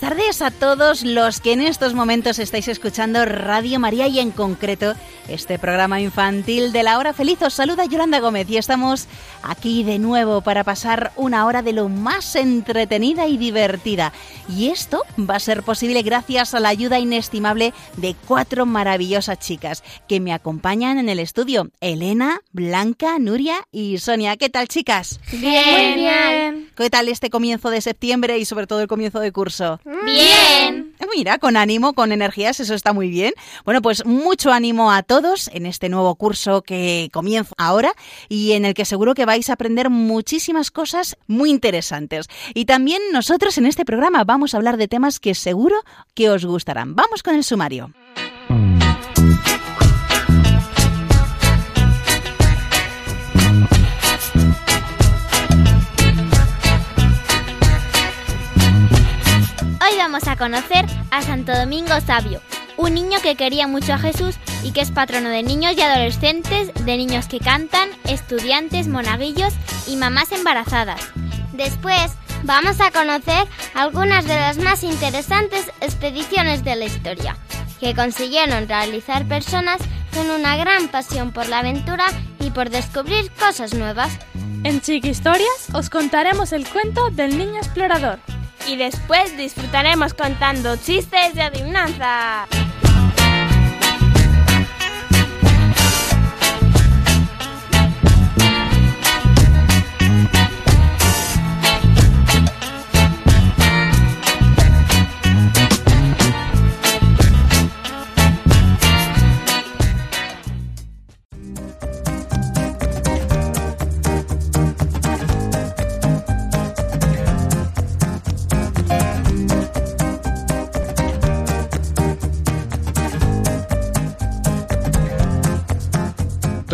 Buenas tardes a todos los que en estos momentos estáis escuchando Radio María y en concreto este programa infantil de la hora feliz. Os saluda Yolanda Gómez y estamos aquí de nuevo para pasar una hora de lo más entretenida y divertida. Y esto va a ser posible gracias a la ayuda inestimable de cuatro maravillosas chicas que me acompañan en el estudio. Elena, Blanca, Nuria y Sonia. ¿Qué tal chicas? Bien. Bien. ¿Qué tal este comienzo de septiembre y sobre todo el comienzo de curso? Bien. Mira, con ánimo, con energías, eso está muy bien. Bueno, pues mucho ánimo a todos en este nuevo curso que comienza ahora y en el que seguro que vais a aprender muchísimas cosas muy interesantes. Y también nosotros en este programa vamos a hablar de temas que seguro que os gustarán. Vamos con el sumario. Vamos a conocer a Santo Domingo Sabio, un niño que quería mucho a Jesús y que es patrono de niños y adolescentes, de niños que cantan, estudiantes, monaguillos y mamás embarazadas. Después vamos a conocer algunas de las más interesantes expediciones de la historia, que consiguieron realizar personas con una gran pasión por la aventura y por descubrir cosas nuevas. En Chiqui Historias os contaremos el cuento del niño explorador. Y después disfrutaremos contando chistes de adivinanza.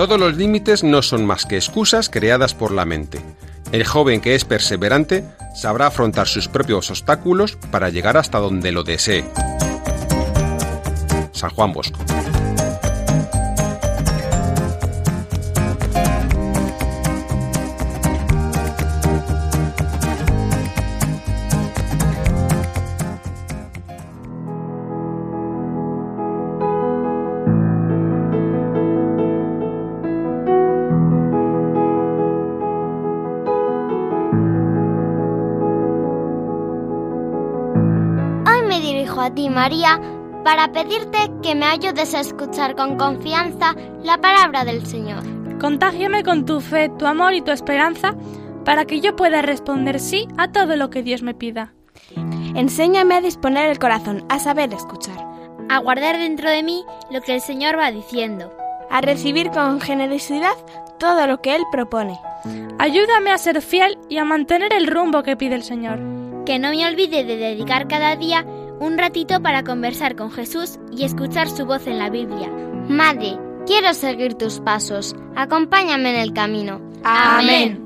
Todos los límites no son más que excusas creadas por la mente. El joven que es perseverante sabrá afrontar sus propios obstáculos para llegar hasta donde lo desee. San Juan Bosco. María, para pedirte que me ayudes a escuchar con confianza la palabra del Señor. Contágiame con tu fe, tu amor y tu esperanza para que yo pueda responder sí a todo lo que Dios me pida. Enséñame a disponer el corazón, a saber escuchar, A guardar dentro de mí lo que el Señor va diciendo. a recibir con generosidad todo lo que Él propone. Ayúdame a ser fiel y a mantener el rumbo que pide el Señor. Que no me olvide de dedicar cada día un ratito para conversar con Jesús y escuchar su voz en la Biblia. Madre, quiero seguir tus pasos. Acompáñame en el camino. Amén.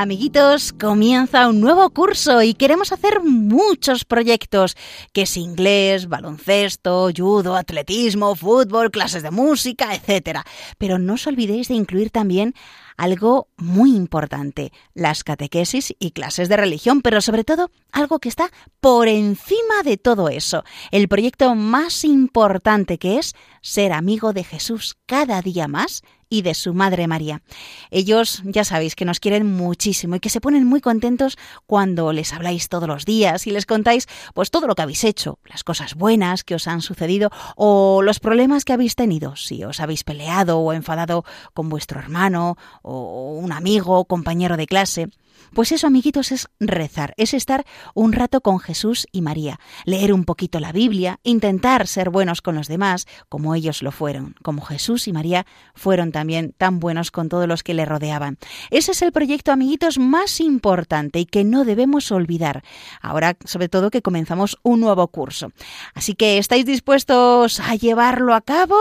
Amiguitos, comienza un nuevo curso y queremos hacer muchos proyectos, que es inglés, baloncesto, judo, atletismo, fútbol, clases de música, etc. Pero no os olvidéis de incluir también algo muy importante, las catequesis y clases de religión, pero sobre todo algo que está por encima de todo eso, el proyecto más importante que es ser amigo de Jesús cada día más y de su Madre María. Ellos ya sabéis que nos quieren muchísimo y que se ponen muy contentos cuando les habláis todos los días y les contáis pues todo lo que habéis hecho, las cosas buenas que os han sucedido o los problemas que habéis tenido, si os habéis peleado o enfadado con vuestro hermano o un amigo, compañero de clase. Pues eso, amiguitos, es rezar, es estar un rato con Jesús y María, leer un poquito la Biblia, intentar ser buenos con los demás, como ellos lo fueron, como Jesús y María fueron también tan buenos con todos los que le rodeaban. Ese es el proyecto, amiguitos, más importante y que no debemos olvidar. Ahora, sobre todo, que comenzamos un nuevo curso. Así que, ¿estáis dispuestos a llevarlo a cabo?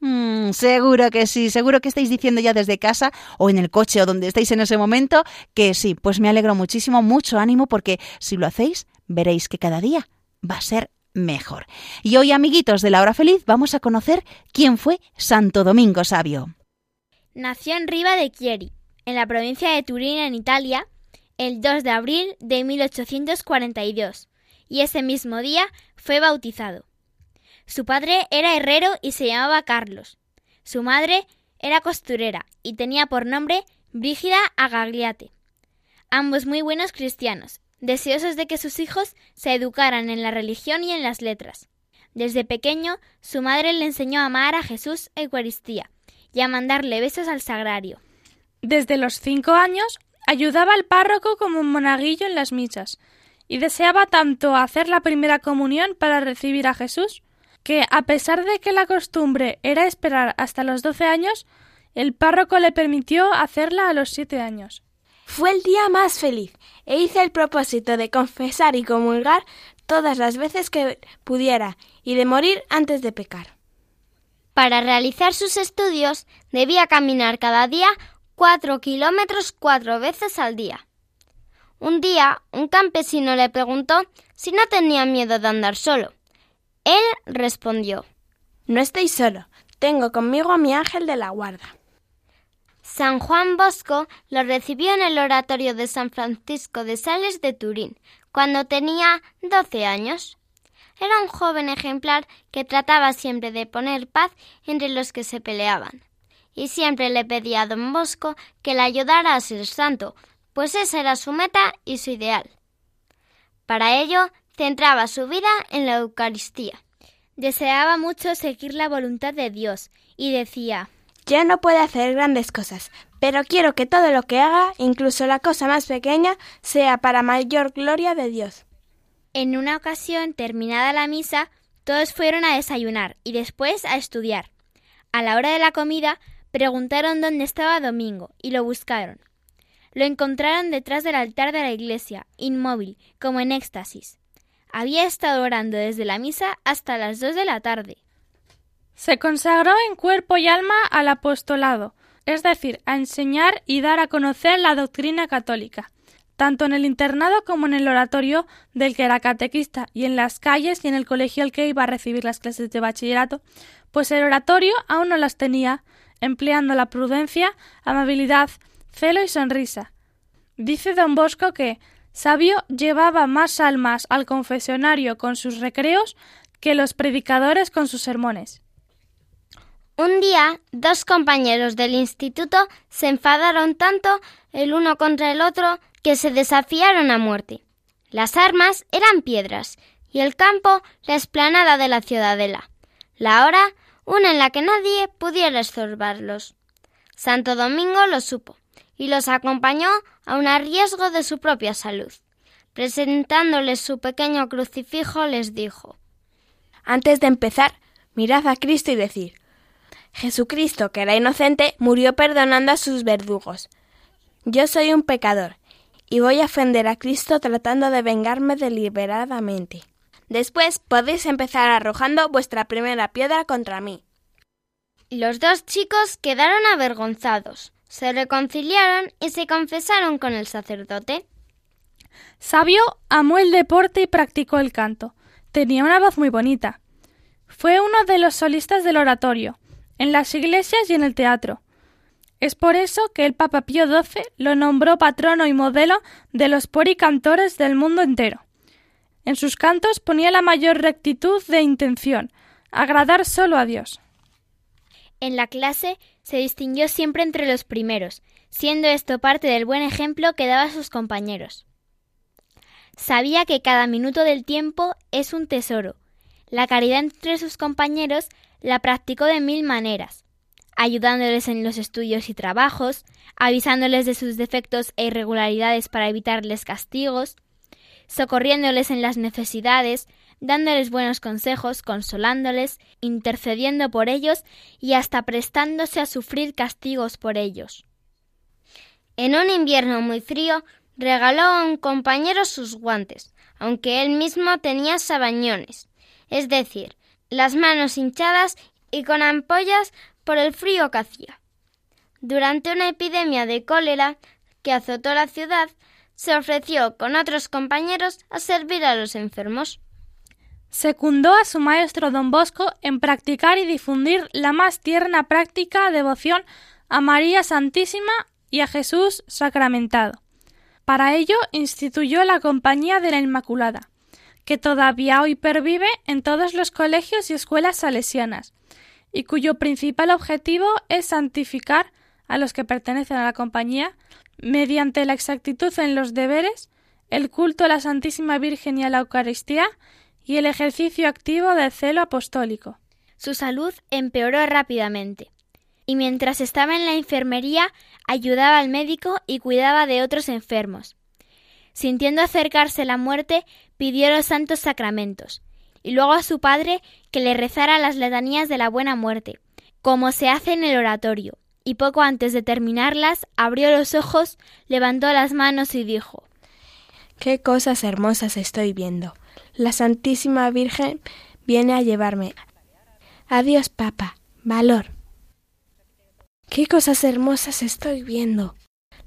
Mm, seguro que sí, seguro que estáis diciendo ya desde casa o en el coche o donde estáis en ese momento que sí, pues me alegro muchísimo, mucho ánimo porque si lo hacéis veréis que cada día va a ser mejor. Y hoy, amiguitos de la hora feliz, vamos a conocer quién fue Santo Domingo Sabio. Nació en Riva de Chieri, en la provincia de Turín, en Italia, el 2 de abril de 1842, y ese mismo día fue bautizado. Su padre era herrero y se llamaba Carlos. Su madre era costurera y tenía por nombre Brígida Agagliate. Ambos muy buenos cristianos, deseosos de que sus hijos se educaran en la religión y en las letras. Desde pequeño, su madre le enseñó a amar a Jesús Eucaristía y a mandarle besos al sagrario. Desde los cinco años ayudaba al párroco como monaguillo en las misas y deseaba tanto hacer la primera comunión para recibir a Jesús que, a pesar de que la costumbre era esperar hasta los doce años, el párroco le permitió hacerla a los siete años. Fue el día más feliz e hice el propósito de confesar y comulgar todas las veces que pudiera y de morir antes de pecar. Para realizar sus estudios debía caminar cada día cuatro kilómetros cuatro veces al día. Un día un campesino le preguntó si no tenía miedo de andar solo. Él respondió No estoy solo, tengo conmigo a mi ángel de la guarda. San Juan Bosco lo recibió en el oratorio de San Francisco de Sales de Turín, cuando tenía doce años. Era un joven ejemplar que trataba siempre de poner paz entre los que se peleaban, y siempre le pedía a don Bosco que le ayudara a ser santo, pues esa era su meta y su ideal. Para ello centraba su vida en la Eucaristía. Deseaba mucho seguir la voluntad de Dios y decía Ya no puedo hacer grandes cosas, pero quiero que todo lo que haga, incluso la cosa más pequeña, sea para mayor gloria de Dios. En una ocasión, terminada la misa, todos fueron a desayunar y después a estudiar. A la hora de la comida, preguntaron dónde estaba Domingo y lo buscaron. Lo encontraron detrás del altar de la iglesia, inmóvil, como en éxtasis. Había estado orando desde la misa hasta las dos de la tarde. Se consagró en cuerpo y alma al apostolado, es decir, a enseñar y dar a conocer la doctrina católica, tanto en el internado como en el oratorio del que era catequista, y en las calles y en el colegio al que iba a recibir las clases de bachillerato, pues el oratorio aún no las tenía, empleando la prudencia, amabilidad, celo y sonrisa. Dice don Bosco que Sabio llevaba más almas al confesionario con sus recreos que los predicadores con sus sermones. Un día, dos compañeros del instituto se enfadaron tanto el uno contra el otro que se desafiaron a muerte. Las armas eran piedras y el campo la esplanada de la ciudadela. La hora, una en la que nadie pudiera estorbarlos. Santo Domingo lo supo y los acompañó aun a riesgo de su propia salud. Presentándoles su pequeño crucifijo, les dijo Antes de empezar, mirad a Cristo y decid Jesucristo, que era inocente, murió perdonando a sus verdugos. Yo soy un pecador, y voy a ofender a Cristo tratando de vengarme deliberadamente. Después podéis empezar arrojando vuestra primera piedra contra mí. Los dos chicos quedaron avergonzados, se reconciliaron y se confesaron con el sacerdote. Sabio amó el deporte y practicó el canto. Tenía una voz muy bonita. Fue uno de los solistas del oratorio, en las iglesias y en el teatro. Es por eso que el Papa Pío XII lo nombró patrono y modelo de los puericantores del mundo entero. En sus cantos ponía la mayor rectitud de intención, agradar solo a Dios. En la clase se distinguió siempre entre los primeros, siendo esto parte del buen ejemplo que daba a sus compañeros. Sabía que cada minuto del tiempo es un tesoro. La caridad entre sus compañeros la practicó de mil maneras. ayudándoles en los estudios y trabajos, avisándoles de sus defectos e irregularidades para evitarles castigos, socorriéndoles en las necesidades, dándoles buenos consejos, consolándoles, intercediendo por ellos y hasta prestándose a sufrir castigos por ellos. En un invierno muy frío, regaló a un compañero sus guantes, aunque él mismo tenía sabañones, es decir, las manos hinchadas y con ampollas por el frío que hacía. Durante una epidemia de cólera que azotó la ciudad, se ofreció con otros compañeros a servir a los enfermos. Secundó a su maestro don Bosco en practicar y difundir la más tierna práctica devoción a María Santísima y a Jesús sacramentado. Para ello instituyó la Compañía de la Inmaculada, que todavía hoy pervive en todos los colegios y escuelas salesianas, y cuyo principal objetivo es santificar a los que pertenecen a la compañía mediante la exactitud en los deberes, el culto a la Santísima Virgen y a la Eucaristía y el ejercicio activo del celo apostólico. Su salud empeoró rápidamente, y mientras estaba en la enfermería ayudaba al médico y cuidaba de otros enfermos. Sintiendo acercarse la muerte, pidió los santos sacramentos, y luego a su padre que le rezara las letanías de la buena muerte, como se hace en el oratorio, y poco antes de terminarlas abrió los ojos, levantó las manos y dijo Qué cosas hermosas estoy viendo. La Santísima Virgen viene a llevarme. Adiós, papa. Valor. Qué cosas hermosas estoy viendo.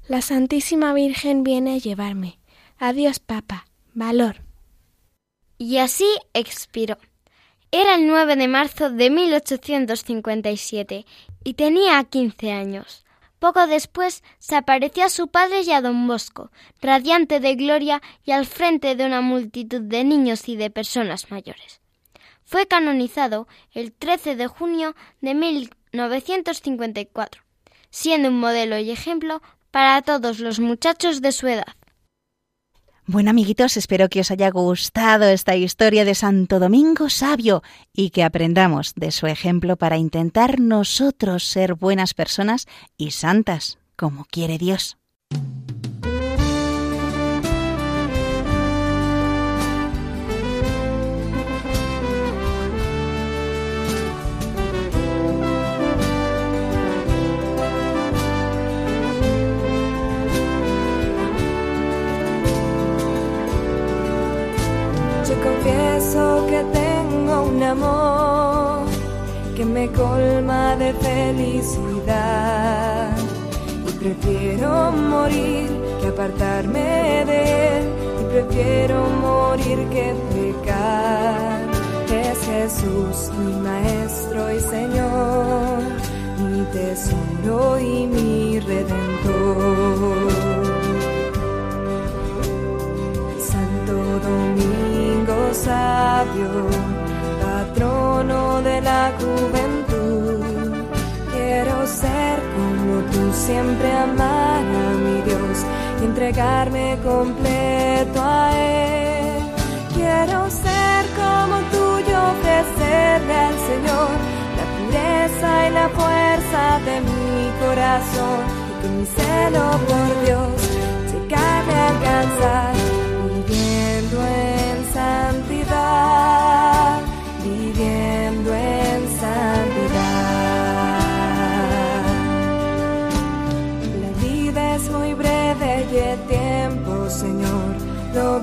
La Santísima Virgen viene a llevarme. Adiós, papa. Valor. Y así expiró. Era el 9 de marzo de 1857 y tenía 15 años. Poco después se apareció a su padre y a don Bosco, radiante de gloria y al frente de una multitud de niños y de personas mayores. Fue canonizado el 13 de junio de 1954, siendo un modelo y ejemplo para todos los muchachos de su edad. Bueno, amiguitos, espero que os haya gustado esta historia de Santo Domingo Sabio y que aprendamos de su ejemplo para intentar nosotros ser buenas personas y santas, como quiere Dios. Confieso que tengo un amor que me colma de felicidad y prefiero morir que apartarme de él y prefiero morir que pecar. Es Jesús mi maestro y Señor, mi tesoro y mi redentor. Santo Domingo sabio, patrono de la juventud. Quiero ser como tú, siempre amar a mi Dios y entregarme completo a Él. Quiero ser como tú ofrecerle al Señor la pureza y la fuerza de mi corazón y con mi celo por Dios a alcanzar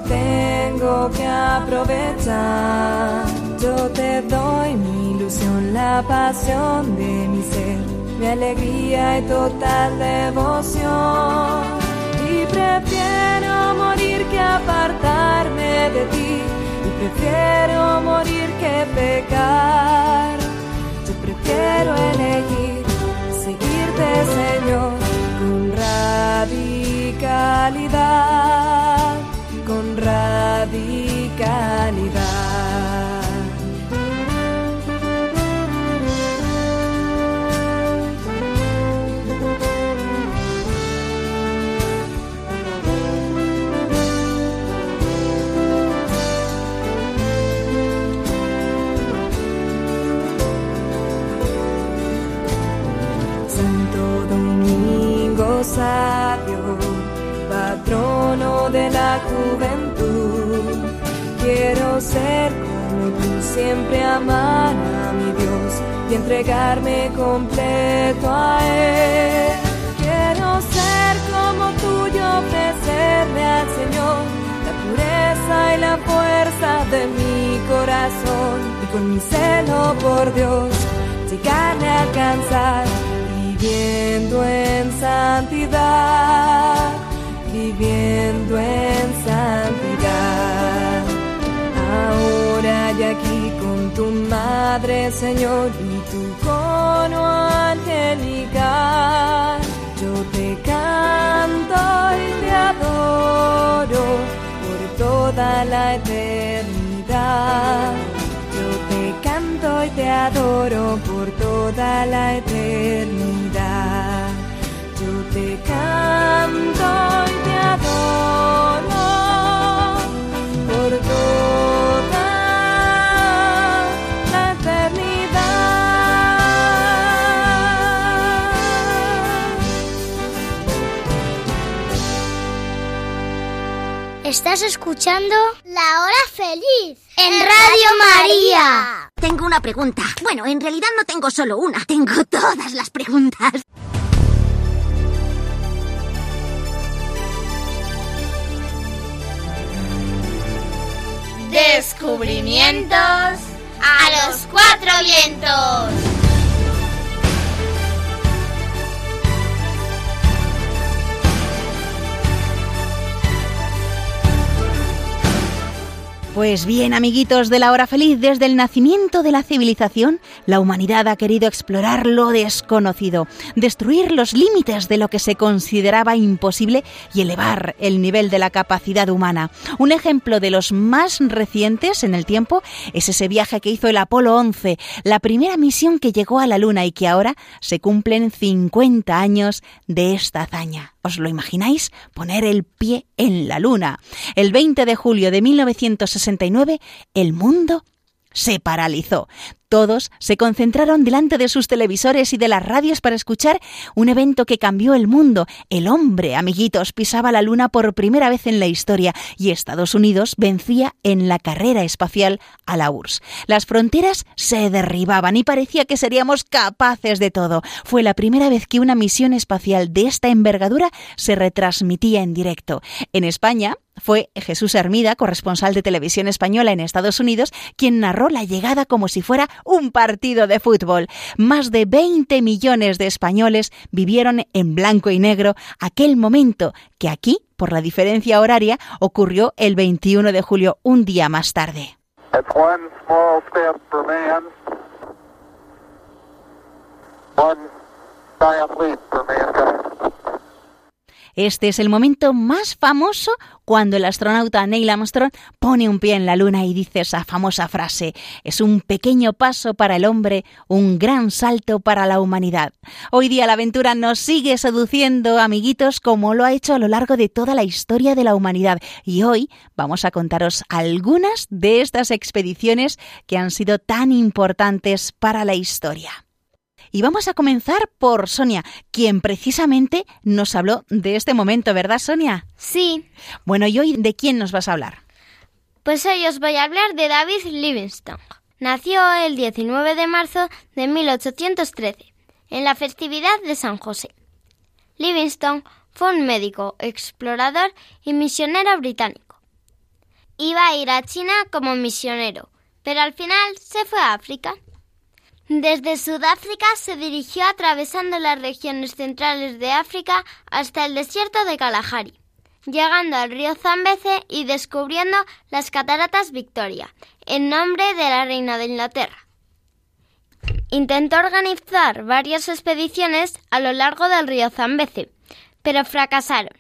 tengo que aprovechar. Yo te doy mi ilusión, la pasión de mi ser, mi alegría y total devoción y prefiero morir que apartarme de ti y prefiero morir que pecar. Yo prefiero elegir seguirte, Señor, con radicalidad, con radicalidad. rosario, patrono de la siempre amar a mi Dios y entregarme completo a Él. Quiero ser como tú y ofrecerle al Señor la pureza y la fuerza de mi corazón y con mi celo por Dios llegarle a alcanzar viviendo en santidad, viviendo en santidad. Ahora y aquí con tu madre, Señor, y tu cono angelical, yo te canto y te adoro por toda la eternidad. Yo te canto y te adoro por toda la eternidad. Yo te canto y te adoro Estás escuchando La Hora Feliz en Radio María. Tengo una pregunta. Bueno, en realidad no tengo solo una, tengo todas las preguntas. Descubrimientos a los cuatro vientos. Pues bien, amiguitos de la hora feliz, desde el nacimiento de la civilización, la humanidad ha querido explorar lo desconocido, destruir los límites de lo que se consideraba imposible y elevar el nivel de la capacidad humana. Un ejemplo de los más recientes en el tiempo es ese viaje que hizo el Apolo 11, la primera misión que llegó a la Luna y que ahora se cumplen 50 años de esta hazaña. ¿Os lo imagináis? Poner el pie en la luna. El 20 de julio de 1969, el mundo se paralizó. Todos se concentraron delante de sus televisores y de las radios para escuchar un evento que cambió el mundo. El hombre, amiguitos, pisaba la luna por primera vez en la historia y Estados Unidos vencía en la carrera espacial a la URSS. Las fronteras se derribaban y parecía que seríamos capaces de todo. Fue la primera vez que una misión espacial de esta envergadura se retransmitía en directo. En España, fue Jesús Hermida, corresponsal de televisión española en Estados Unidos, quien narró la llegada como si fuera un partido de fútbol. Más de 20 millones de españoles vivieron en blanco y negro aquel momento que aquí, por la diferencia horaria, ocurrió el 21 de julio, un día más tarde. Este es el momento más famoso cuando el astronauta Neil Armstrong pone un pie en la Luna y dice esa famosa frase, es un pequeño paso para el hombre, un gran salto para la humanidad. Hoy día la aventura nos sigue seduciendo, amiguitos, como lo ha hecho a lo largo de toda la historia de la humanidad. Y hoy vamos a contaros algunas de estas expediciones que han sido tan importantes para la historia. Y vamos a comenzar por Sonia, quien precisamente nos habló de este momento, ¿verdad, Sonia? Sí. Bueno, ¿y hoy de quién nos vas a hablar? Pues hoy os voy a hablar de David Livingstone. Nació el 19 de marzo de 1813, en la festividad de San José. Livingstone fue un médico, explorador y misionero británico. Iba a ir a China como misionero, pero al final se fue a África. Desde Sudáfrica se dirigió atravesando las regiones centrales de África hasta el desierto de Kalahari, llegando al río Zambeze y descubriendo las cataratas Victoria, en nombre de la reina de Inglaterra. Intentó organizar varias expediciones a lo largo del río Zambeze, pero fracasaron,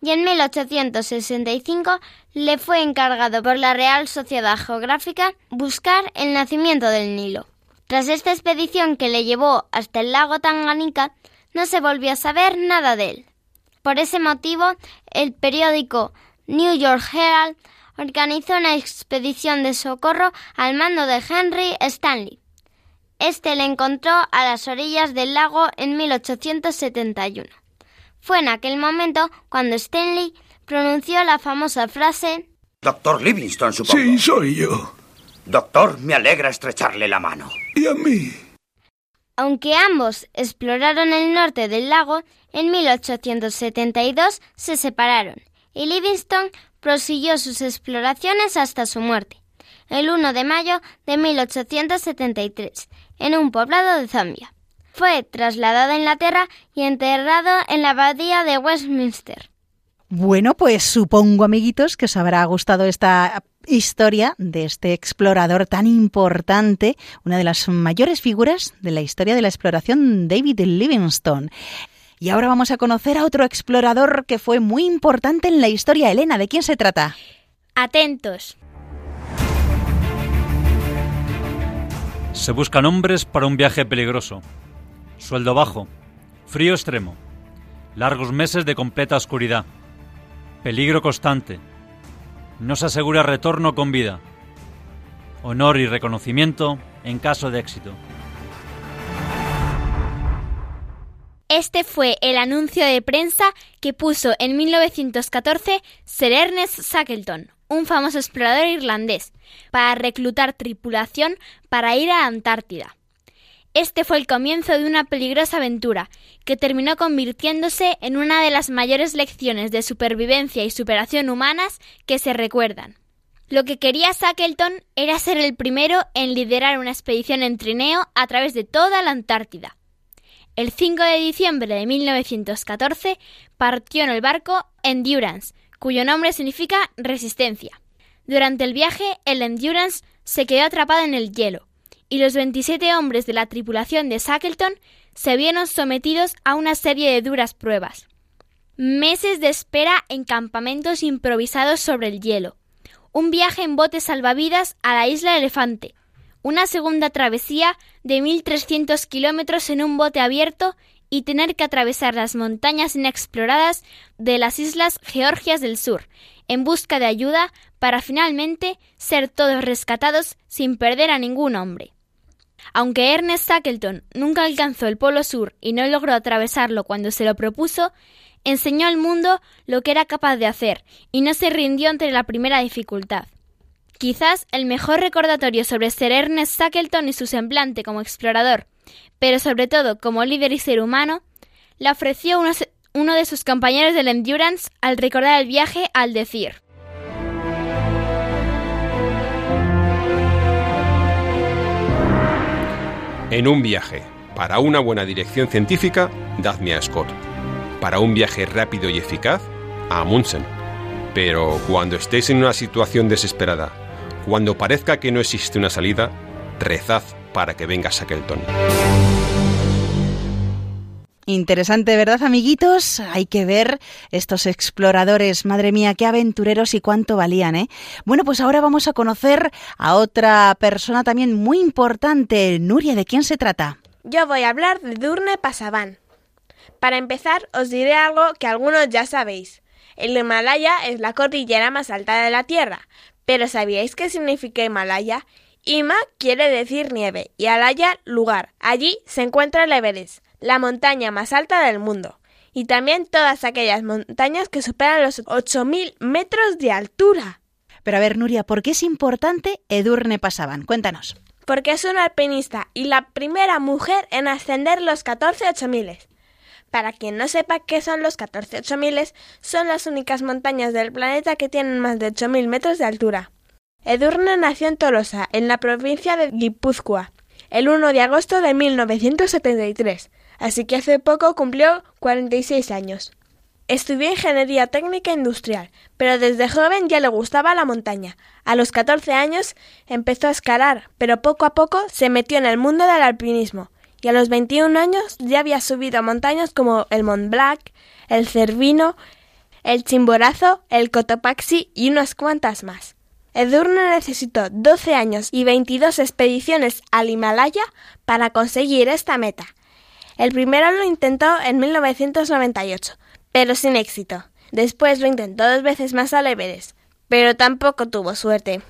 y en 1865 le fue encargado por la Real Sociedad Geográfica buscar el nacimiento del Nilo. Tras esta expedición que le llevó hasta el lago Tanganica, no se volvió a saber nada de él. Por ese motivo, el periódico New York Herald organizó una expedición de socorro al mando de Henry Stanley. Este le encontró a las orillas del lago en 1871. Fue en aquel momento cuando Stanley pronunció la famosa frase Doctor Livingstone, supongo. Sí, soy yo. Doctor, me alegra estrecharle la mano. ¿Y a mí? Aunque ambos exploraron el norte del lago, en 1872 se separaron y Livingstone prosiguió sus exploraciones hasta su muerte, el 1 de mayo de 1873, en un poblado de Zambia. Fue trasladado a Inglaterra y enterrado en la abadía de Westminster. Bueno, pues supongo, amiguitos, que os habrá gustado esta historia de este explorador tan importante, una de las mayores figuras de la historia de la exploración, David Livingstone. Y ahora vamos a conocer a otro explorador que fue muy importante en la historia. Elena, ¿de quién se trata? Atentos. Se buscan hombres para un viaje peligroso. Sueldo bajo. Frío extremo. Largos meses de completa oscuridad. Peligro constante. No se asegura retorno con vida. Honor y reconocimiento en caso de éxito. Este fue el anuncio de prensa que puso en 1914 Sir Ernest Shackleton, un famoso explorador irlandés, para reclutar tripulación para ir a la Antártida. Este fue el comienzo de una peligrosa aventura que terminó convirtiéndose en una de las mayores lecciones de supervivencia y superación humanas que se recuerdan. Lo que quería Shackleton era ser el primero en liderar una expedición en trineo a través de toda la Antártida. El 5 de diciembre de 1914 partió en el barco Endurance, cuyo nombre significa resistencia. Durante el viaje, el Endurance se quedó atrapado en el hielo, y los 27 hombres de la tripulación de Shackleton se vieron sometidos a una serie de duras pruebas. Meses de espera en campamentos improvisados sobre el hielo, un viaje en bote salvavidas a la isla Elefante, una segunda travesía de 1.300 kilómetros en un bote abierto y tener que atravesar las montañas inexploradas de las islas Georgias del Sur, en busca de ayuda para finalmente ser todos rescatados sin perder a ningún hombre. Aunque Ernest Shackleton nunca alcanzó el Polo Sur y no logró atravesarlo cuando se lo propuso, enseñó al mundo lo que era capaz de hacer y no se rindió ante la primera dificultad. Quizás el mejor recordatorio sobre Sir Ernest Shackleton y su semblante como explorador, pero sobre todo como líder y ser humano, le ofreció uno, uno de sus compañeros del Endurance al recordar el viaje al decir En un viaje, para una buena dirección científica, dadme a Scott. Para un viaje rápido y eficaz, a Amundsen. Pero cuando estéis en una situación desesperada, cuando parezca que no existe una salida, rezad para que venga Shackleton. Interesante, ¿verdad, amiguitos? Hay que ver estos exploradores. Madre mía, qué aventureros y cuánto valían, ¿eh? Bueno, pues ahora vamos a conocer a otra persona también muy importante. Nuria, ¿de quién se trata? Yo voy a hablar de Durne Pasaban. Para empezar, os diré algo que algunos ya sabéis. El Himalaya es la cordillera más alta de la Tierra. Pero ¿sabíais qué significa Himalaya? Hima quiere decir nieve y Alaya lugar. Allí se encuentra el Everest la montaña más alta del mundo, y también todas aquellas montañas que superan los 8.000 metros de altura. Pero a ver, Nuria, ¿por qué es importante Edurne Pasaban? Cuéntanos. Porque es una alpinista y la primera mujer en ascender los 14 8000. Para quien no sepa qué son los 14 8000, son las únicas montañas del planeta que tienen más de 8.000 metros de altura. Edurne nació en Tolosa, en la provincia de Guipúzcoa, el 1 de agosto de 1973 así que hace poco cumplió 46 años. Estudió ingeniería técnica industrial, pero desde joven ya le gustaba la montaña. A los 14 años empezó a escalar, pero poco a poco se metió en el mundo del alpinismo. Y a los 21 años ya había subido a montañas como el Mont Blanc, el Cervino, el Chimborazo, el Cotopaxi y unas cuantas más. Edurne necesitó 12 años y 22 expediciones al Himalaya para conseguir esta meta. El primero lo intentó en 1998, pero sin éxito. Después lo intentó dos veces más al Everest, pero tampoco tuvo suerte.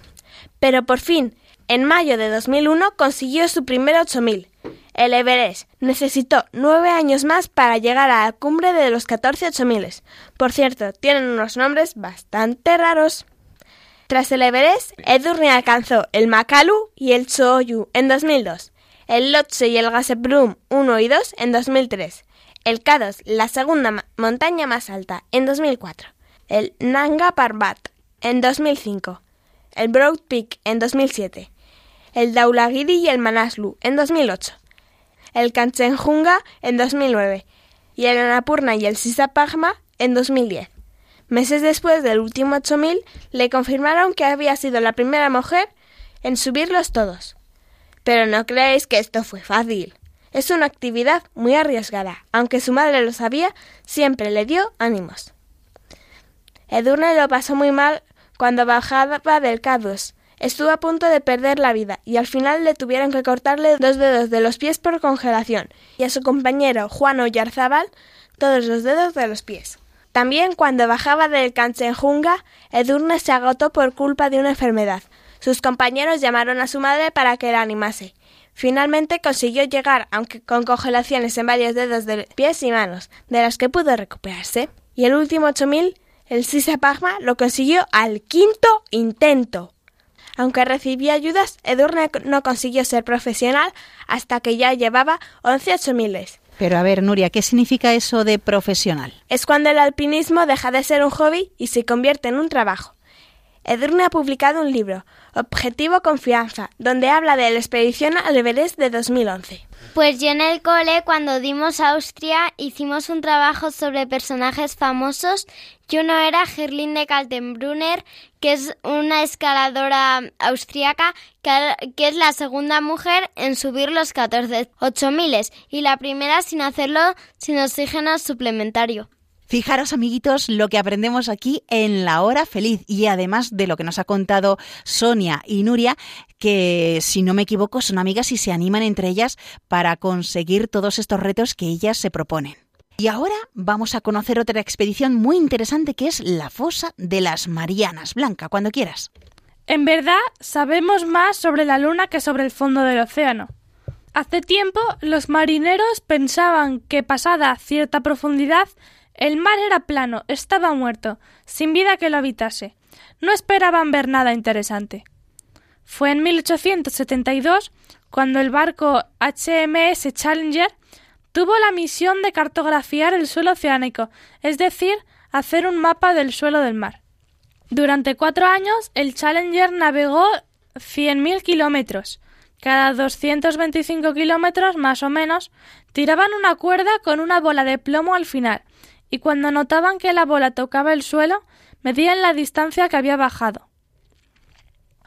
Pero por fin, en mayo de 2001 consiguió su primer 8000. El Everest necesitó nueve años más para llegar a la cumbre de los 14 8000. Por cierto, tienen unos nombres bastante raros. Tras el Everest, Edurne alcanzó el Makalu y el Choyu en 2002, el Lhotse y el Gasherbrum 1 y 2 en 2003, el K2, la segunda montaña más alta, en 2004, el Nanga Parbat en 2005, el Broad Peak en 2007, el Daulagiri y el Manaslu en 2008, el Kanchenjunga en 2009 y el Annapurna y el Sisapagma en 2010. Meses después del último 8000 le confirmaron que había sido la primera mujer en subirlos todos. Pero no creéis que esto fue fácil. Es una actividad muy arriesgada. Aunque su madre lo sabía, siempre le dio ánimos. Edurne lo pasó muy mal cuando bajaba del K2. Estuvo a punto de perder la vida y al final le tuvieron que cortarle dos dedos de los pies por congelación y a su compañero Juan Oyarzábal todos los dedos de los pies. También cuando bajaba del Kanchenjunga, Edurne se agotó por culpa de una enfermedad. Sus compañeros llamaron a su madre para que la animase. Finalmente consiguió llegar, aunque con congelaciones en varios dedos de pies y manos, de las que pudo recuperarse. Y el último 8000, el Sisa Pagma, lo consiguió al quinto intento. Aunque recibía ayudas, Edurne no consiguió ser profesional hasta que ya llevaba 11 8000. Pero a ver, Nuria, ¿qué significa eso de profesional? Es cuando el alpinismo deja de ser un hobby y se convierte en un trabajo. Edurne ha publicado un libro, Objetivo Confianza, donde habla de la expedición al Everest de 2011. Pues yo en el cole, cuando dimos Austria, hicimos un trabajo sobre personajes famosos y uno era Gerlinde Kaltenbrunner, que es una escaladora austriaca que, que es la segunda mujer en subir los 14 8000 y la primera sin hacerlo sin oxígeno suplementario. Fijaros, amiguitos, lo que aprendemos aquí en la hora feliz y además de lo que nos ha contado Sonia y Nuria, que si no me equivoco son amigas y se animan entre ellas para conseguir todos estos retos que ellas se proponen. Y ahora vamos a conocer otra expedición muy interesante que es la fosa de las Marianas. Blanca, cuando quieras. En verdad, sabemos más sobre la Luna que sobre el fondo del océano. Hace tiempo, los marineros pensaban que pasada cierta profundidad, el mar era plano, estaba muerto, sin vida que lo habitase. No esperaban ver nada interesante. Fue en 1872 cuando el barco HMS Challenger tuvo la misión de cartografiar el suelo oceánico, es decir, hacer un mapa del suelo del mar. Durante cuatro años, el Challenger navegó 100.000 kilómetros. Cada 225 kilómetros, más o menos, tiraban una cuerda con una bola de plomo al final, y cuando notaban que la bola tocaba el suelo, medían la distancia que había bajado.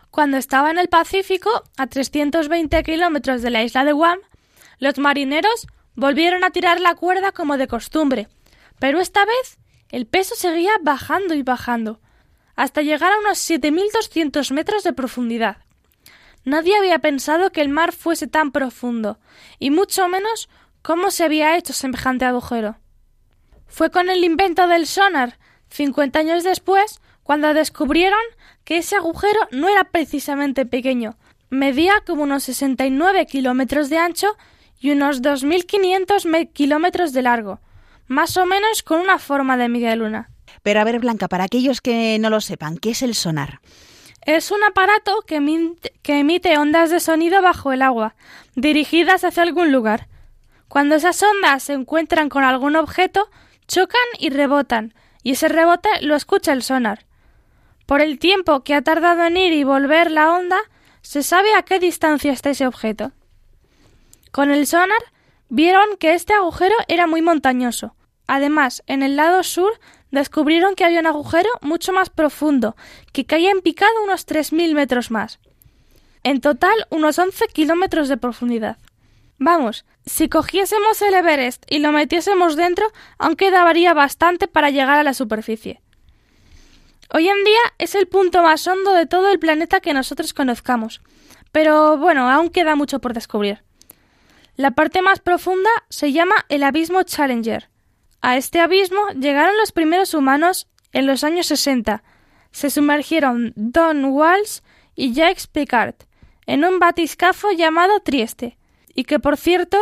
Cuando estaba en el Pacífico, a 320 kilómetros de la isla de Guam, los marineros volvieron a tirar la cuerda como de costumbre, pero esta vez el peso seguía bajando y bajando, hasta llegar a unos 7.200 metros de profundidad. Nadie había pensado que el mar fuese tan profundo, y mucho menos cómo se había hecho semejante agujero. Fue con el invento del sonar, 50 años después, cuando descubrieron que ese agujero no era precisamente pequeño, medía como unos 69 kilómetros de ancho y unos 2.500 kilómetros de largo, más o menos con una forma de media luna. Pero a ver, Blanca, para aquellos que no lo sepan, ¿qué es el sonar? Es un aparato que emite, que emite ondas de sonido bajo el agua, dirigidas hacia algún lugar. Cuando esas ondas se encuentran con algún objeto, chocan y rebotan, y ese rebote lo escucha el sonar. Por el tiempo que ha tardado en ir y volver la onda, se sabe a qué distancia está ese objeto. Con el sonar vieron que este agujero era muy montañoso. Además, en el lado sur descubrieron que había un agujero mucho más profundo, que caía en picado unos 3.000 metros más. En total, unos 11 kilómetros de profundidad. Vamos, si cogiésemos el Everest y lo metiésemos dentro, aún quedaría bastante para llegar a la superficie. Hoy en día es el punto más hondo de todo el planeta que nosotros conozcamos, pero bueno, aún queda mucho por descubrir. La parte más profunda se llama el abismo Challenger. A este abismo llegaron los primeros humanos en los años 60. Se sumergieron Don Walsh y Jacques Picard en un batiscafo llamado Trieste, y que por cierto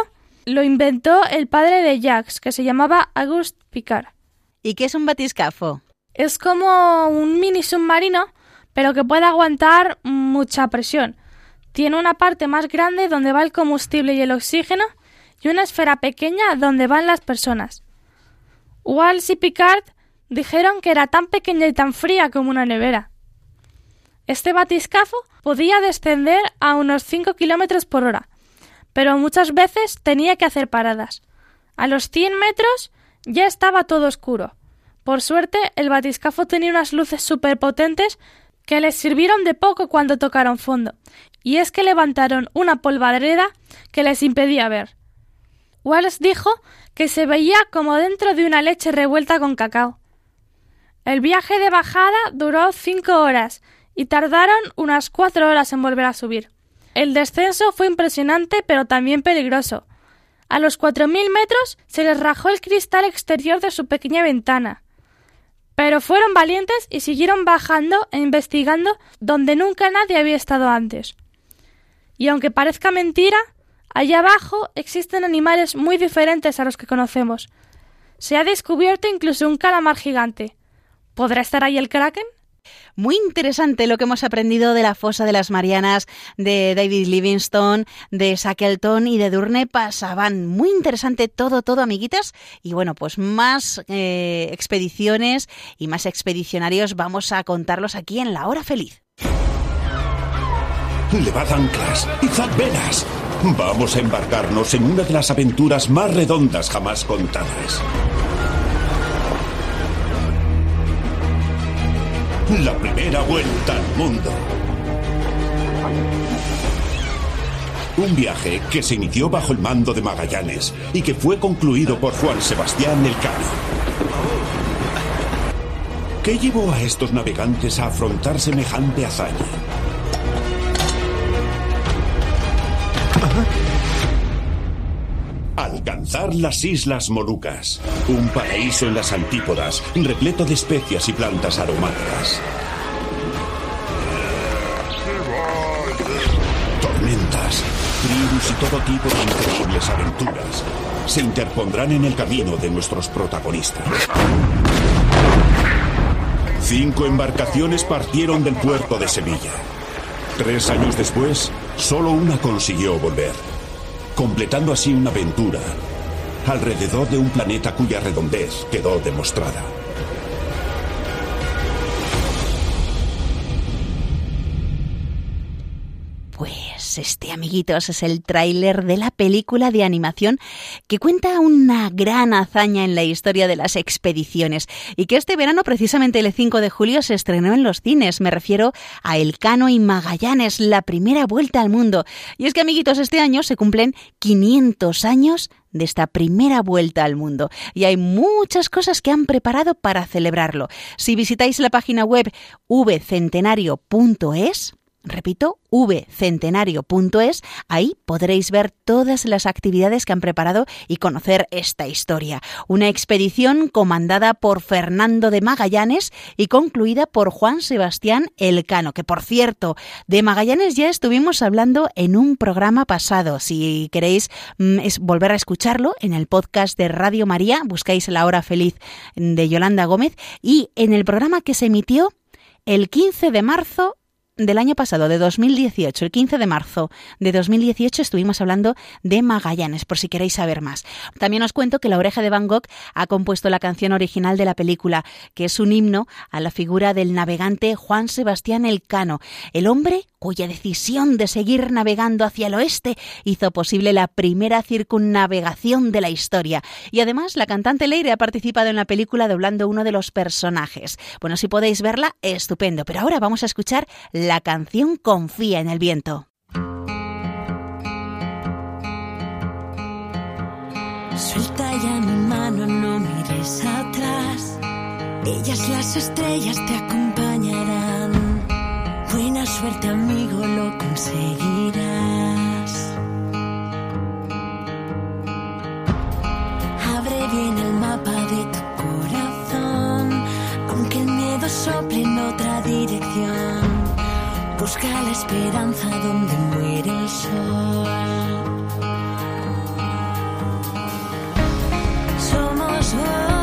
lo inventó el padre de Jacques, que se llamaba Auguste Picard. ¿Y qué es un batiscafo? Es como un mini submarino, pero que puede aguantar mucha presión. Tiene una parte más grande donde va el combustible y el oxígeno y una esfera pequeña donde van las personas. Walsh y Picard dijeron que era tan pequeña y tan fría como una nevera. Este batiscafo podía descender a unos 5 kilómetros por hora, pero muchas veces tenía que hacer paradas. A los 100 metros ya estaba todo oscuro. Por suerte, el batiscafo tenía unas luces superpotentes que les sirvieron de poco cuando tocaron fondo, y es que levantaron una polvareda que les impedía ver. Wells dijo que se veía como dentro de una leche revuelta con cacao. El viaje de bajada duró cinco horas y tardaron unas cuatro horas en volver a subir. El descenso fue impresionante pero también peligroso. A los cuatro mil metros se les rajó el cristal exterior de su pequeña ventana. Pero fueron valientes y siguieron bajando e investigando donde nunca nadie había estado antes. Y aunque parezca mentira, allá abajo existen animales muy diferentes a los que conocemos. Se ha descubierto incluso un calamar gigante. ¿Podrá estar ahí el kraken? Muy interesante lo que hemos aprendido de la fosa de las Marianas, de David Livingstone, de Shackleton y de Durne Pasaban. Muy interesante todo, todo, amiguitas. Y bueno, pues más eh, expediciones y más expedicionarios vamos a contarlos aquí en La Hora Feliz. Levad anclas, izad velas. Vamos a embarcarnos en una de las aventuras más redondas jamás contadas. La primera vuelta al mundo. Un viaje que se inició bajo el mando de Magallanes y que fue concluido por Juan Sebastián Elcano. ¿Qué llevó a estos navegantes a afrontar semejante hazaña? Alcanzar las Islas Molucas, un paraíso en las antípodas, repleto de especias y plantas aromáticas. Tormentas, tribus y todo tipo de increíbles aventuras se interpondrán en el camino de nuestros protagonistas. Cinco embarcaciones partieron del puerto de Sevilla. Tres años después, solo una consiguió volver, completando así una aventura alrededor de un planeta cuya redondez quedó demostrada. Este, amiguitos, es el tráiler de la película de animación que cuenta una gran hazaña en la historia de las expediciones y que este verano, precisamente el 5 de julio, se estrenó en los cines. Me refiero a Elcano y Magallanes, la primera vuelta al mundo. Y es que, amiguitos, este año se cumplen 500 años de esta primera vuelta al mundo. Y hay muchas cosas que han preparado para celebrarlo. Si visitáis la página web vcentenario.es, Repito, vcentenario.es, ahí podréis ver todas las actividades que han preparado y conocer esta historia. Una expedición comandada por Fernando de Magallanes y concluida por Juan Sebastián Elcano, que por cierto, de Magallanes ya estuvimos hablando en un programa pasado. Si queréis mm, volver a escucharlo en el podcast de Radio María, buscáis La Hora Feliz de Yolanda Gómez y en el programa que se emitió el 15 de marzo del año pasado, de 2018, el 15 de marzo de 2018, estuvimos hablando de Magallanes, por si queréis saber más. También os cuento que La Oreja de Van Gogh ha compuesto la canción original de la película, que es un himno a la figura del navegante Juan Sebastián Elcano, el hombre cuya decisión de seguir navegando hacia el oeste hizo posible la primera circunnavegación de la historia. Y además, la cantante Leire ha participado en la película doblando uno de los personajes. Bueno, si podéis verla, estupendo. Pero ahora vamos a escuchar canción Confía en el viento. Suelta ya mi mano, no mires atrás. Ellas las estrellas te acompañarán. Buena suerte amigo, lo conseguirás. Abre bien el mapa de tu corazón, aunque el miedo sople en otra dirección. Busca la esperanza donde muere el sol. Somos.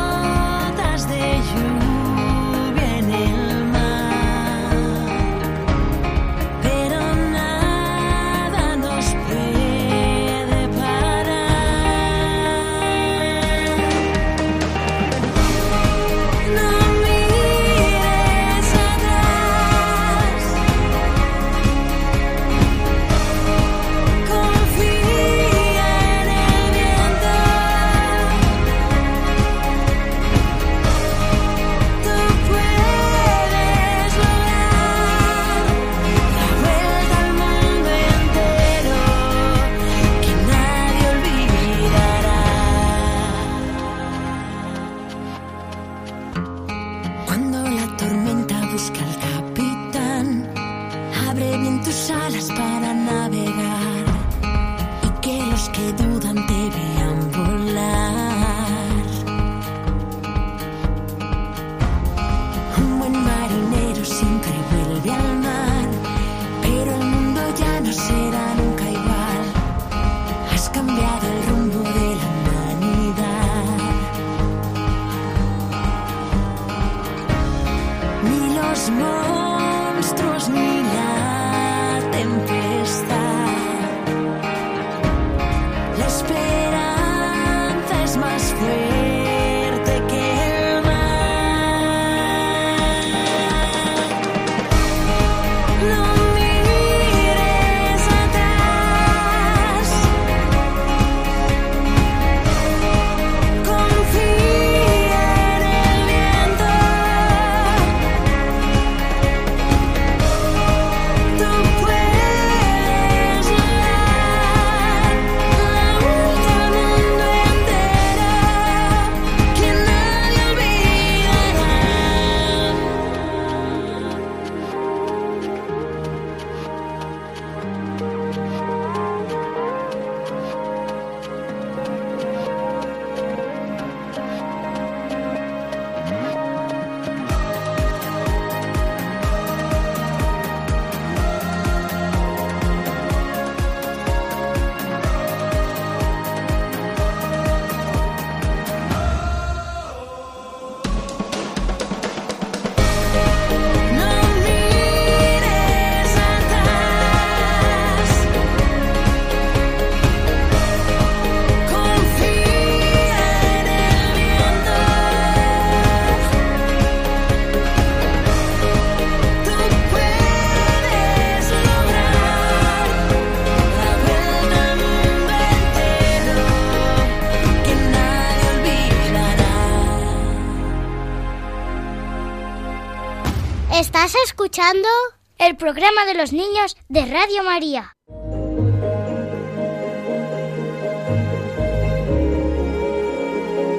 El programa de los niños de Radio María.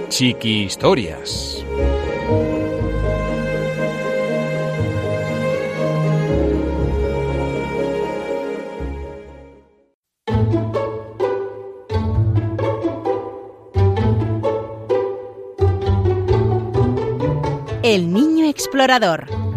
Chiqui Historias. El niño explorador.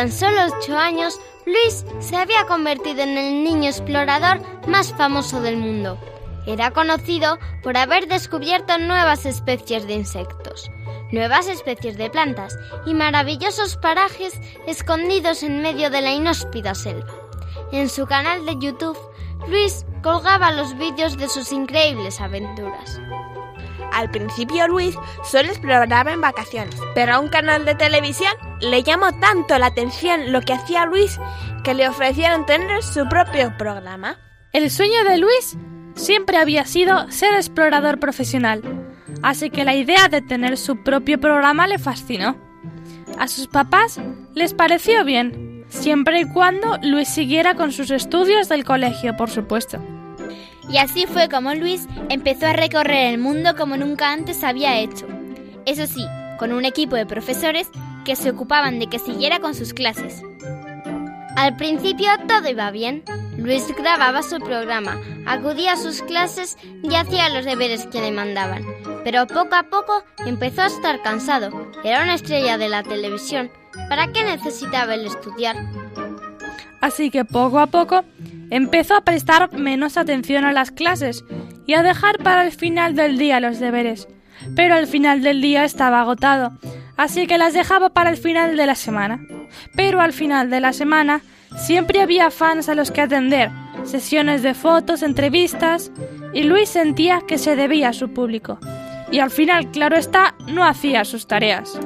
Tan solo ocho años, Luis se había convertido en el niño explorador más famoso del mundo. Era conocido por haber descubierto nuevas especies de insectos, nuevas especies de plantas y maravillosos parajes escondidos en medio de la inhóspita selva. En su canal de YouTube, Luis colgaba los vídeos de sus increíbles aventuras. Al principio Luis solo exploraba en vacaciones, pero a un canal de televisión le llamó tanto la atención lo que hacía Luis que le ofrecieron tener su propio programa. El sueño de Luis siempre había sido ser explorador profesional, así que la idea de tener su propio programa le fascinó. A sus papás les pareció bien, siempre y cuando Luis siguiera con sus estudios del colegio, por supuesto. Y así fue como Luis empezó a recorrer el mundo como nunca antes había hecho. Eso sí, con un equipo de profesores que se ocupaban de que siguiera con sus clases. Al principio todo iba bien. Luis grababa su programa, acudía a sus clases y hacía los deberes que le mandaban. Pero poco a poco empezó a estar cansado. Era una estrella de la televisión. ¿Para qué necesitaba el estudiar? Así que poco a poco empezó a prestar menos atención a las clases y a dejar para el final del día los deberes. Pero al final del día estaba agotado, así que las dejaba para el final de la semana. Pero al final de la semana siempre había fans a los que atender, sesiones de fotos, entrevistas, y Luis sentía que se debía a su público. Y al final, claro está, no hacía sus tareas.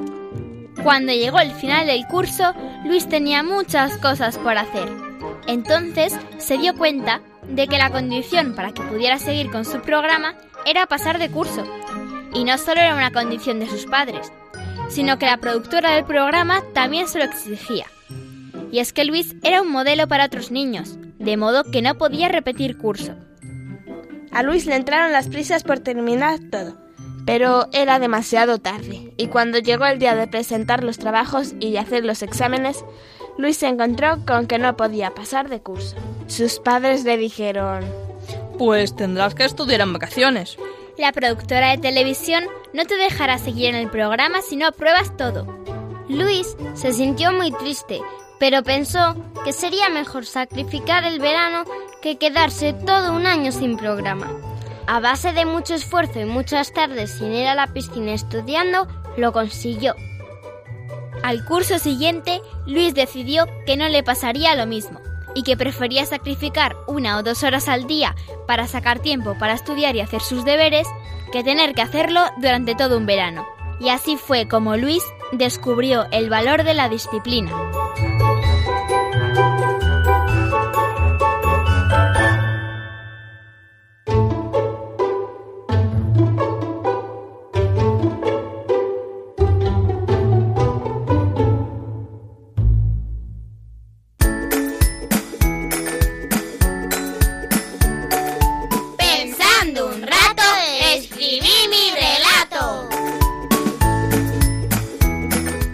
Cuando llegó el final del curso, Luis tenía muchas cosas por hacer. Entonces se dio cuenta de que la condición para que pudiera seguir con su programa era pasar de curso. Y no solo era una condición de sus padres, sino que la productora del programa también se lo exigía. Y es que Luis era un modelo para otros niños, de modo que no podía repetir curso. A Luis le entraron las prisas por terminar todo. Pero era demasiado tarde, y cuando llegó el día de presentar los trabajos y hacer los exámenes, Luis se encontró con que no podía pasar de curso. Sus padres le dijeron... Pues tendrás que estudiar en vacaciones. La productora de televisión no te dejará seguir en el programa si no apruebas todo. Luis se sintió muy triste, pero pensó que sería mejor sacrificar el verano que quedarse todo un año sin programa. A base de mucho esfuerzo y muchas tardes sin ir a la piscina estudiando, lo consiguió. Al curso siguiente, Luis decidió que no le pasaría lo mismo y que prefería sacrificar una o dos horas al día para sacar tiempo para estudiar y hacer sus deberes que tener que hacerlo durante todo un verano. Y así fue como Luis descubrió el valor de la disciplina.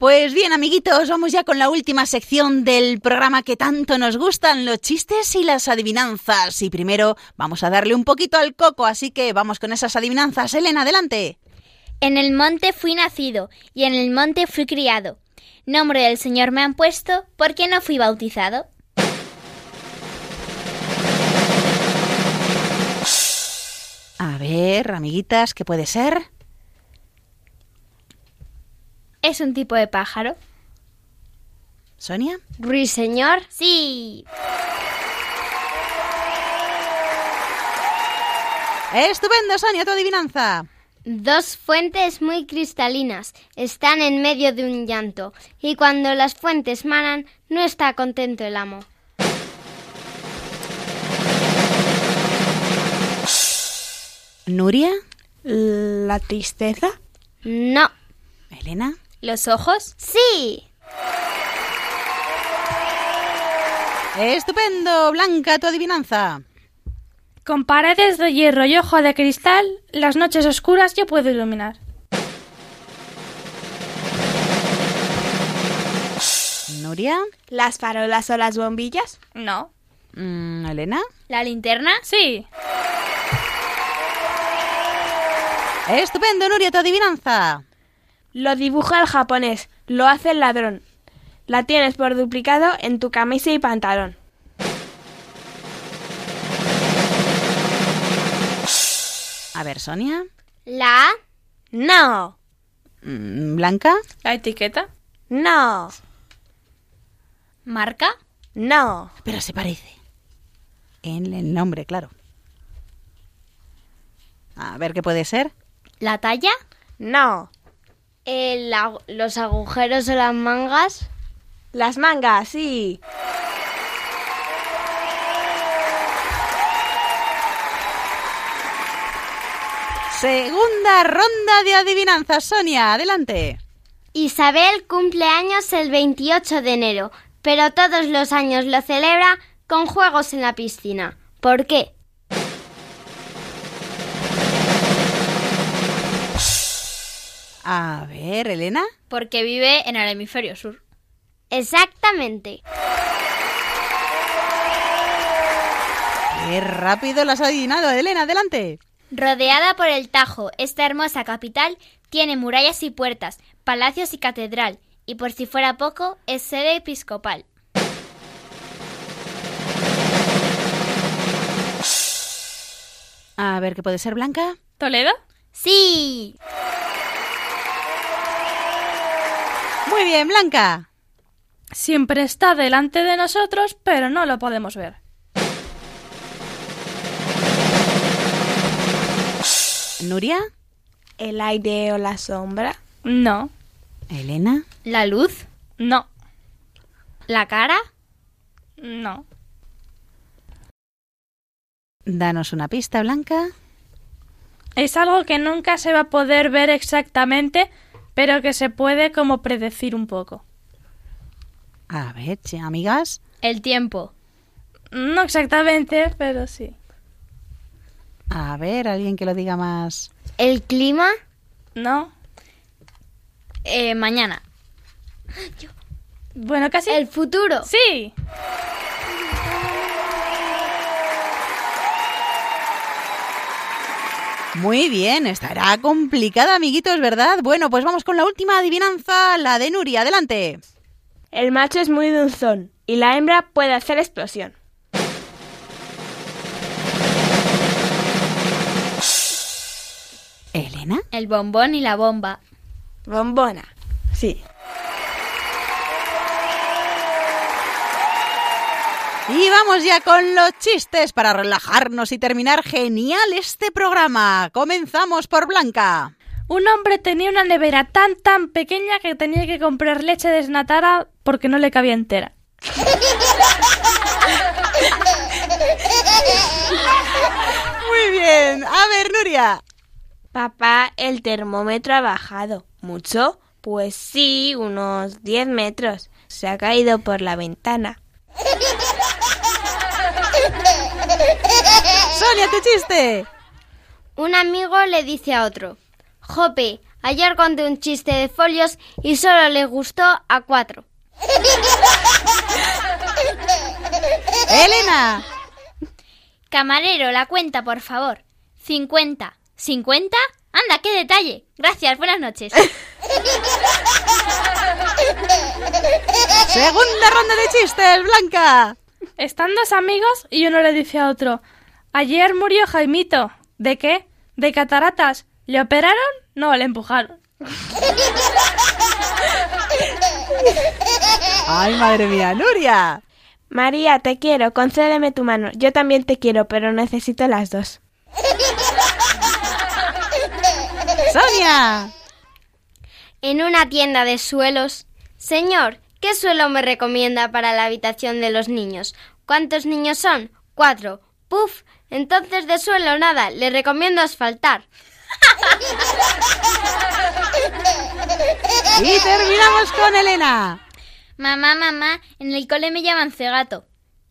Pues bien, amiguitos, vamos ya con la última sección del programa que tanto nos gustan, los chistes y las adivinanzas. Y primero vamos a darle un poquito al coco, así que vamos con esas adivinanzas. Elena, adelante. En el monte fui nacido y en el monte fui criado. Nombre del Señor me han puesto porque no fui bautizado. A ver, amiguitas, ¿qué puede ser? Es un tipo de pájaro. ¿Sonia? ¿Ruiseñor? Sí. Estupendo, Sonia, tu adivinanza. Dos fuentes muy cristalinas están en medio de un llanto y cuando las fuentes manan no está contento el amo. ¿Nuria? ¿La tristeza? No. ¿Elena? ¿Los ojos? Sí. Estupendo, Blanca, tu adivinanza. Con paredes de hierro y ojo de cristal, las noches oscuras yo puedo iluminar. ¿Nuria? ¿Las farolas o las bombillas? No. Mm, ¿Elena? ¿La linterna? Sí. Estupendo, Nuria, tu adivinanza. Lo dibuja el japonés, lo hace el ladrón. La tienes por duplicado en tu camisa y pantalón. A ver, Sonia. ¿La? No. Mm, ¿Blanca? ¿La etiqueta? No. ¿Marca? No. Pero se parece. En el nombre, claro. A ver qué puede ser. ¿La talla? No. Agu- ¿Los agujeros o las mangas? Las mangas, sí. Segunda ronda de adivinanzas, Sonia, adelante. Isabel cumple años el 28 de enero, pero todos los años lo celebra con juegos en la piscina. ¿Por qué? A ver, Elena. Porque vive en el hemisferio sur. Exactamente. Qué rápido las has adivinado, Elena, adelante. Rodeada por el Tajo, esta hermosa capital tiene murallas y puertas, palacios y catedral, y por si fuera poco, es sede episcopal. A ver, ¿qué puede ser, Blanca? ¿Toledo? ¡Sí! Muy bien, Blanca. Siempre está delante de nosotros, pero no lo podemos ver. Nuria. ¿El aire o la sombra? No. Elena. ¿La luz? No. ¿La cara? No. Danos una pista, Blanca. Es algo que nunca se va a poder ver exactamente, pero que se puede como predecir un poco. A ver, amigas. El tiempo. No exactamente, pero sí. A ver, alguien que lo diga más. ¿El clima? No. Eh, mañana. Bueno, casi. ¿El futuro? Sí. Muy bien, estará complicada, amiguitos, ¿verdad? Bueno, pues vamos con la última adivinanza, la de Nuria. Adelante. El macho es muy dulzón y la hembra puede hacer explosión. ¿Elena? El bombón y la bomba. Bombona. Sí. Y vamos ya con los chistes para relajarnos y terminar genial este programa. Comenzamos por Blanca. Un hombre tenía una nevera tan tan pequeña que tenía que comprar leche desnatada porque no le cabía entera. Muy bien. A ver, Nuria. Papá, el termómetro ha bajado. ¿Mucho? Pues sí, unos 10 metros. Se ha caído por la ventana. Sonia, tu chiste. Un amigo le dice a otro, Jope, ayer conté un chiste de folios y solo le gustó a cuatro. Elena. Camarero, la cuenta, por favor. 50. ¿50? Anda, qué detalle. Gracias, buenas noches. Segunda ronda de chistes, Blanca. Están dos amigos y uno le dice a otro, ayer murió Jaimito. ¿De qué? ¿De cataratas? ¿Le operaron? No, le empujaron. Ay, madre mía, Nuria. María, te quiero, concédeme tu mano. Yo también te quiero, pero necesito las dos. Sonia. En una tienda de suelos, Señor, ¿qué suelo me recomienda para la habitación de los niños? ¿Cuántos niños son? Cuatro. Puf, entonces de suelo nada, le recomiendo asfaltar. Y terminamos con Elena. Mamá, mamá, en el cole me llaman cegato.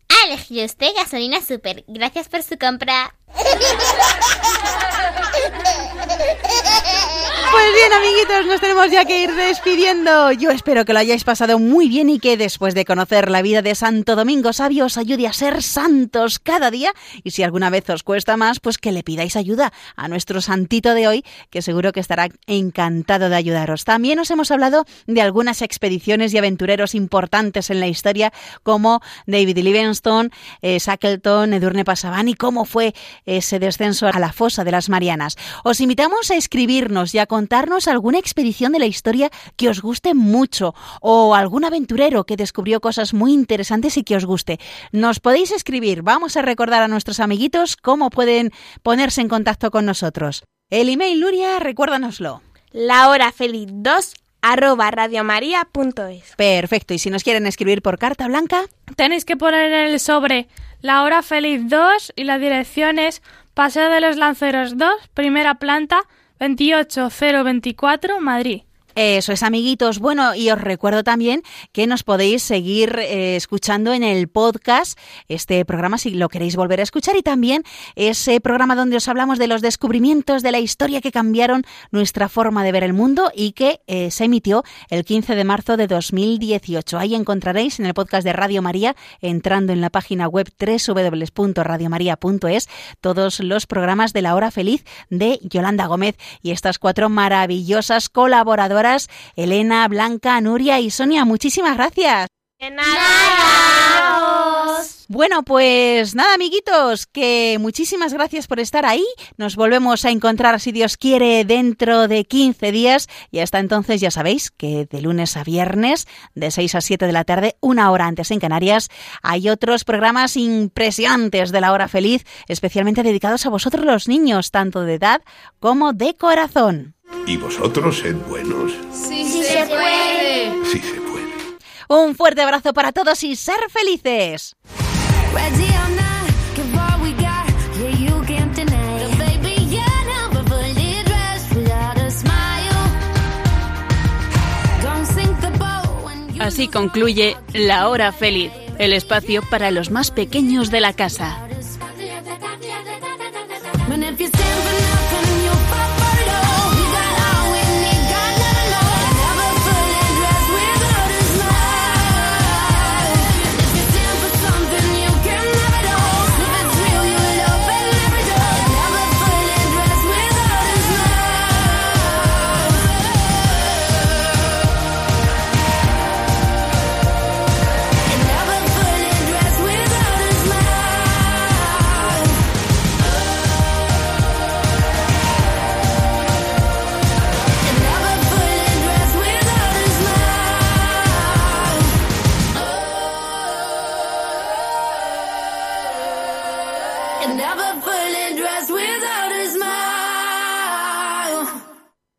Ha elegido usted gasolina super. Gracias por su compra. Pues bien, amiguitos, nos tenemos ya que ir despidiendo. Yo espero que lo hayáis pasado muy bien y que después de conocer la vida de Santo Domingo Sabio os ayude a ser santos cada día. Y si alguna vez os cuesta más, pues que le pidáis ayuda a nuestro santito de hoy, que seguro que estará encantado de ayudaros. También os hemos hablado de algunas expediciones y aventureros importantes en la historia, como David Livingstone, eh, Shackleton, Edurne Passaban y cómo fue ese descenso a la fosa de las marianas. Os invitamos a escribirnos y a contarnos alguna expedición de la historia que os guste mucho o algún aventurero que descubrió cosas muy interesantes y que os guste. Nos podéis escribir. Vamos a recordar a nuestros amiguitos cómo pueden ponerse en contacto con nosotros. El email, Nuria, recuérdanoslo. La hora feliz 2 arroba radiomaria.es. Perfecto. Y si nos quieren escribir por carta blanca, Tenéis que poner en el sobre La Hora Feliz 2 y la dirección es Paseo de los Lanceros 2, primera planta, 28024, Madrid. Eso es, amiguitos. Bueno, y os recuerdo también que nos podéis seguir eh, escuchando en el podcast este programa si lo queréis volver a escuchar y también ese programa donde os hablamos de los descubrimientos de la historia que cambiaron nuestra forma de ver el mundo y que eh, se emitió el 15 de marzo de 2018. Ahí encontraréis en el podcast de Radio María, entrando en la página web www.radiomaria.es, todos los programas de la hora feliz de Yolanda Gómez y estas cuatro maravillosas colaboradoras Elena, Blanca, Nuria y Sonia. Muchísimas gracias. Bueno, pues nada, amiguitos, que muchísimas gracias por estar ahí. Nos volvemos a encontrar, si Dios quiere, dentro de 15 días. Y hasta entonces ya sabéis que de lunes a viernes, de 6 a 7 de la tarde, una hora antes en Canarias, hay otros programas impresionantes de la hora feliz, especialmente dedicados a vosotros los niños, tanto de edad como de corazón. ¿Y vosotros sed buenos? Sí, se puede. Sí se puede. Un fuerte abrazo para todos y ser felices. Así concluye La Hora Feliz, el espacio para los más pequeños de la casa.